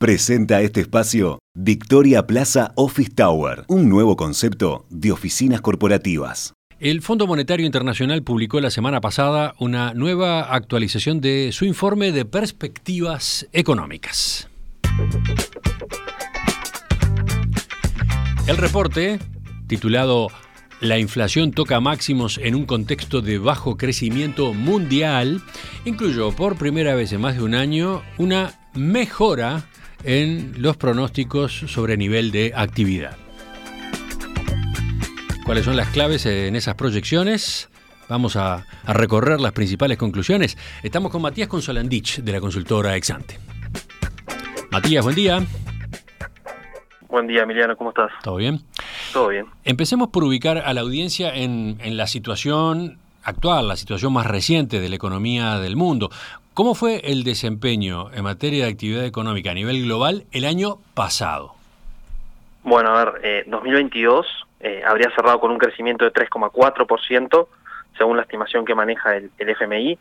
Presenta este espacio Victoria Plaza Office Tower, un nuevo concepto de oficinas corporativas. El Fondo Monetario Internacional publicó la semana pasada una nueva actualización de su informe de perspectivas económicas. El reporte, titulado La inflación toca máximos en un contexto de bajo crecimiento mundial, incluyó por primera vez en más de un año una mejora en los pronósticos sobre nivel de actividad. ¿Cuáles son las claves en esas proyecciones? Vamos a, recorrer las principales conclusiones. Estamos con Matías Consolandich de la consultora Exante. Matías, buen día. Buen día, Emiliano, ¿cómo estás? ¿Todo bien? Todo bien. Empecemos por ubicar a la audiencia en, en la situación actual, la situación más reciente de la economía del mundo. ¿Cómo fue el desempeño en materia de actividad económica a nivel global el año pasado? Bueno, a ver, 2022 eh, eh, habría cerrado con un crecimiento de 3,4%, según la estimación que maneja el, FMI.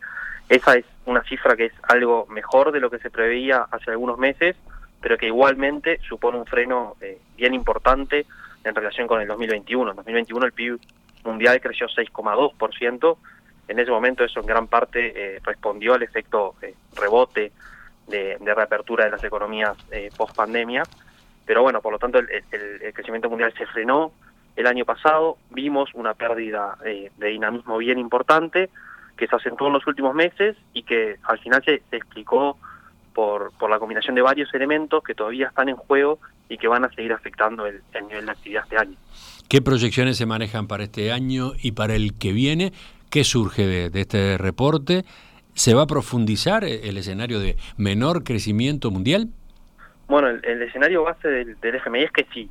Esa es una cifra que es algo mejor de lo que se preveía hace algunos meses, pero que igualmente supone un freno eh, bien importante en relación con el 2021. En 2021 el PIB mundial creció 6,2%, en ese momento eso en gran parte eh, respondió al efecto eh, rebote de, reapertura de las economías eh, post pandemia. Pero bueno, por lo tanto el, crecimiento mundial se frenó el año pasado, vimos una pérdida de dinamismo bien importante que se acentuó en los últimos meses y que al final se, explicó por, la combinación de varios elementos que todavía están en juego y que van a seguir afectando el, el nivel de actividad este año. ¿Qué proyecciones se manejan para este año y para el que viene? ¿Qué surge de, este reporte? ¿Se va a profundizar el escenario de menor crecimiento mundial? Bueno, el, escenario base del, FMI es que sí.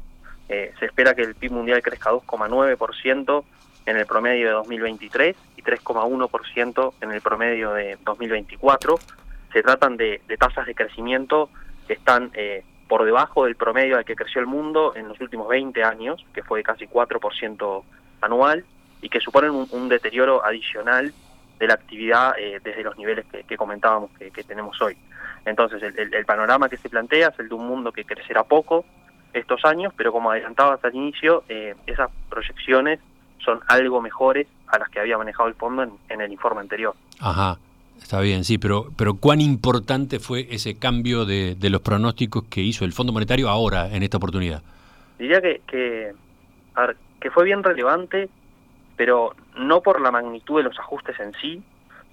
Eh, se espera que el PIB mundial crezca 2,9% en el promedio de 2023 y 3,1% en el promedio de 2024. Se tratan de, tasas de crecimiento que están eh, por debajo del promedio al que creció el mundo en los últimos 20 años, que fue de casi 4% anual, y que suponen un, deterioro adicional de la actividad eh, desde los niveles que, comentábamos que, tenemos hoy. Entonces, el, panorama que se plantea es el de un mundo que crecerá poco estos años, pero como adelantabas al inicio, eh, esas proyecciones son algo mejores a las que había manejado el fondo en, el informe anterior. Ajá, está bien, sí, pero, pero ¿cuán importante fue ese cambio de, los pronósticos que hizo el Fondo Monetario ahora, en esta oportunidad? Diría que, que, que fue bien relevante pero no por la magnitud de los ajustes en sí,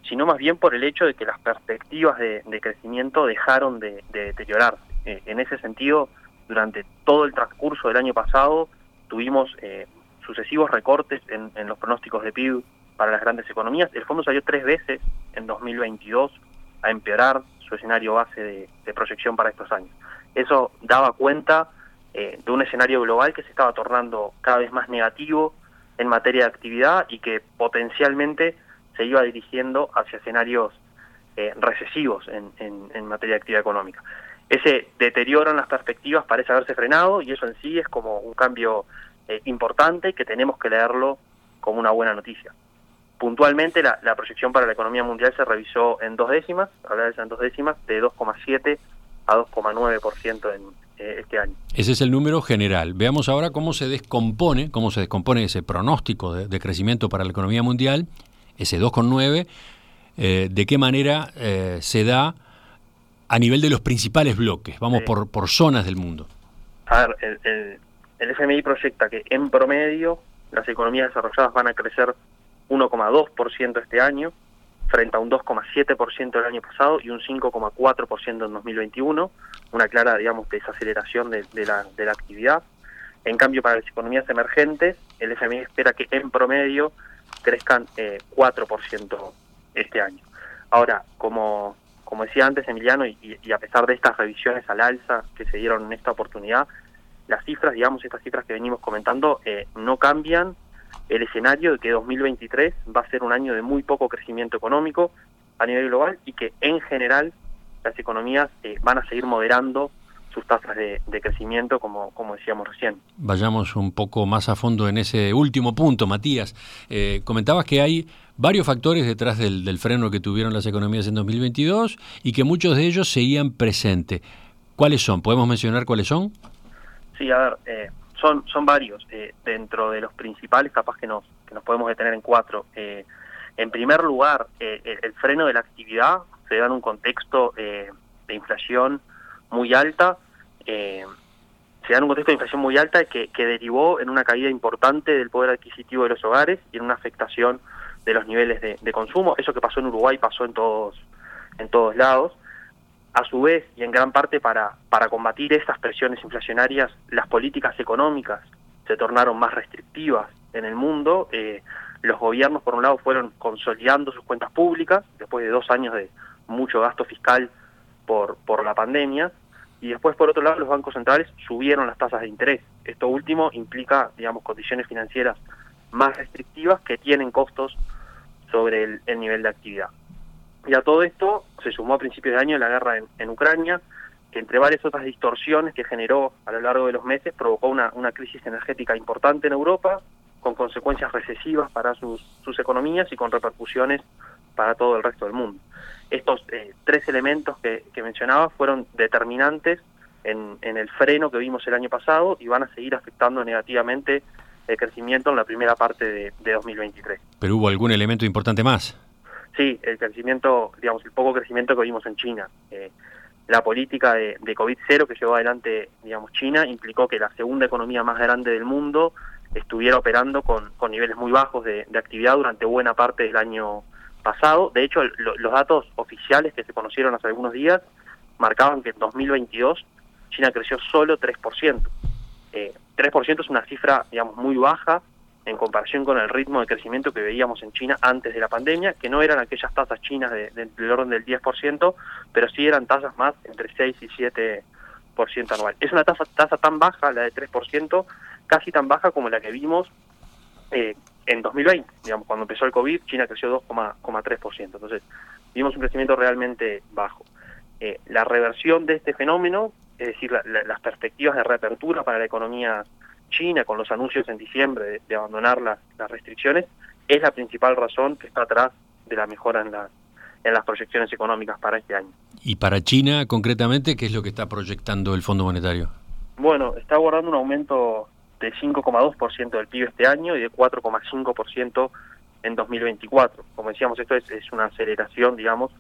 sino más bien por el hecho de que las perspectivas de, crecimiento dejaron de, deteriorarse. Eh, en ese sentido, durante todo el transcurso del año pasado tuvimos eh, sucesivos recortes en, los pronósticos de PIB para las grandes economías. El fondo salió tres veces en 2022 a empeorar su escenario base de, proyección para estos años. Eso daba cuenta eh, de un escenario global que se estaba tornando cada vez más negativo, en materia de actividad y que potencialmente se iba dirigiendo hacia escenarios eh, recesivos en, en, materia de actividad económica. Ese deterioro en las perspectivas parece haberse frenado y eso en sí es como un cambio eh, importante que tenemos que leerlo como una buena noticia. Puntualmente la, la proyección para la economía mundial se revisó en dos décimas, hablar en dos décimas, de 2,7 a 2,9% en, eh, este año. Ese es el número general. Veamos ahora cómo se descompone, cómo se descompone ese pronóstico de, crecimiento para la economía mundial, ese 2,9, eh, de qué manera eh, se da a nivel de los principales bloques, vamos por, por zonas del mundo. A ver, el, el, el FMI proyecta que en promedio las economías desarrolladas van a crecer 1,2% este año, frente a un 2,7% el año pasado y un 5,4% en 2021, una clara, digamos, desaceleración de, la, de la actividad. En cambio, para las economías emergentes, el FMI espera que en promedio crezcan eh, 4% este año. Ahora, como, como decía antes Emiliano, y, y, a pesar de estas revisiones al alza que se dieron en esta oportunidad, las cifras, digamos, estas cifras que venimos comentando, eh, no cambian el escenario de que 2023 va a ser un año de muy poco crecimiento económico a nivel global y que en general las economías eh, van a seguir moderando sus tasas de, crecimiento, como, como decíamos recién. Vayamos un poco más a fondo en ese último punto, Matías. Eh, comentabas que hay varios factores detrás del, freno que tuvieron las economías en 2022 y que muchos de ellos seguían presentes. ¿Cuáles son? ¿Podemos mencionar cuáles son? Sí, a ver, eh, son, son varios. Eh, dentro de los principales, capaz que nos, que nos podemos detener en cuatro. Eh, en primer lugar, el freno de la actividad se da en un contexto de inflación muy alta. se da en un contexto de inflación muy alta que, que derivó en una caída importante del poder adquisitivo de los hogares y en una afectación de los niveles de, de consumo. Eso que pasó en Uruguay pasó en todos, en todos lados. A su vez, y en gran parte para, para combatir estas presiones inflacionarias, las políticas económicas se tornaron más restrictivas en el mundo. Eh, los gobiernos, por un lado, fueron consolidando sus cuentas públicas después de dos años de mucho gasto fiscal por, por la pandemia. Y después, por otro lado, los bancos centrales subieron las tasas de interés. Esto último implica, digamos, condiciones financieras más restrictivas que tienen costos sobre el nivel de actividad. Y a todo esto se sumó a principios de año la guerra en, Ucrania, que entre varias otras distorsiones que generó a lo largo de los meses provocó una, crisis energética importante en Europa, con consecuencias recesivas para sus, economías y con repercusiones para todo el resto del mundo. Estos eh, tres elementos que, mencionaba fueron determinantes en, en, el freno que vimos el año pasado y van a seguir afectando negativamente el crecimiento en la primera parte de, de 2023. ¿Pero hubo algún elemento importante más? Sí, el crecimiento, digamos, el poco crecimiento que vimos en China. Eh, la política de, de COVID-0 que llevó adelante, digamos, China implicó que la segunda economía más grande del mundo estuviera operando con, con niveles muy bajos de, actividad durante buena parte del año pasado. De hecho, los datos oficiales que se conocieron hace algunos días marcaban que en 2022 China creció solo 3%. Eh, 3% es una cifra, digamos, muy baja en comparación con el ritmo de crecimiento que veíamos en China antes de la pandemia, que no eran aquellas tasas chinas de, del orden del 10%, pero sí eran tasas más entre 6 y 7% anual. Es una tasa, tasa tan baja, la de 3%, casi tan baja como la que vimos eh, en 2020, digamos, cuando empezó el COVID, China creció 2,3%, entonces vimos un crecimiento realmente bajo. Eh, la reversión de este fenómeno, es decir, las perspectivas de reapertura para la economía China con los anuncios en diciembre de, abandonar las, restricciones, es la principal razón que está atrás de la mejora en, en las proyecciones económicas para este año. ¿Y para China concretamente qué es lo que está proyectando el Fondo Monetario? Bueno, está abordando un aumento de 5,2% del PIB este año y de 4,5% en 2024. Como decíamos, esto es, es, una aceleración, digamos,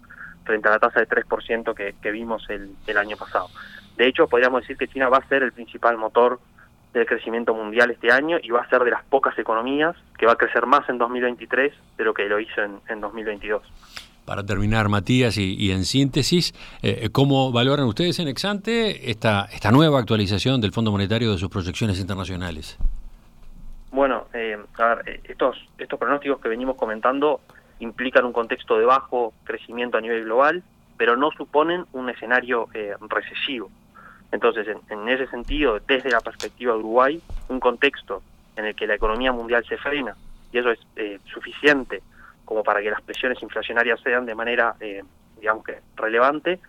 frente a la tasa de 3% que, que vimos el, el año pasado. De hecho, podríamos decir que China va a ser el principal motor del crecimiento mundial este año y va a ser de las pocas economías que va a crecer más en 2023 de lo que lo hizo en, en 2022. Para terminar, Matías, y, en síntesis, eh, ¿cómo valoran ustedes en Exante esta, esta nueva actualización del Fondo Monetario de sus proyecciones internacionales? Bueno, eh, a ver, eh, estos, estos pronósticos que venimos comentando implican un contexto de bajo crecimiento a nivel global, pero no suponen un escenario recesivo. Entonces, en, ese sentido, desde la perspectiva de Uruguay, un contexto en el que la economía mundial se frena, y eso es eh, suficiente como para que las presiones inflacionarias sean de manera, eh, digamos que, relevante,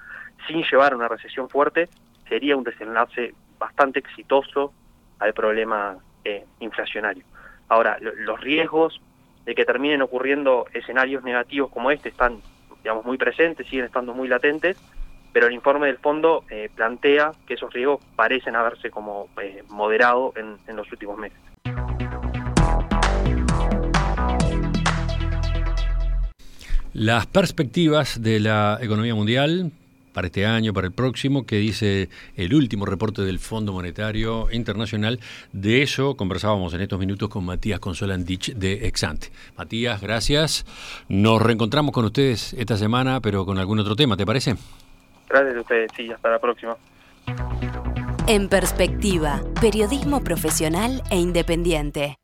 sin llevar a una recesión fuerte, sería un desenlace bastante exitoso al problema eh, inflacionario. Ahora, los riesgos de que terminen ocurriendo escenarios negativos como este están, digamos, muy presentes, siguen estando muy latentes, pero el informe del fondo eh, plantea que esos riesgos parecen haberse como eh, moderado en, en los últimos meses. Las perspectivas de la economía mundial para este año, para el próximo, que dice el último reporte del Fondo Monetario Internacional. De eso conversábamos en estos minutos con Matías Consolandich de Exante. Matías, gracias. Nos reencontramos con ustedes esta semana, pero con algún otro tema, ¿te parece? Gracias a ustedes, sí, hasta la próxima. En perspectiva, periodismo profesional e independiente.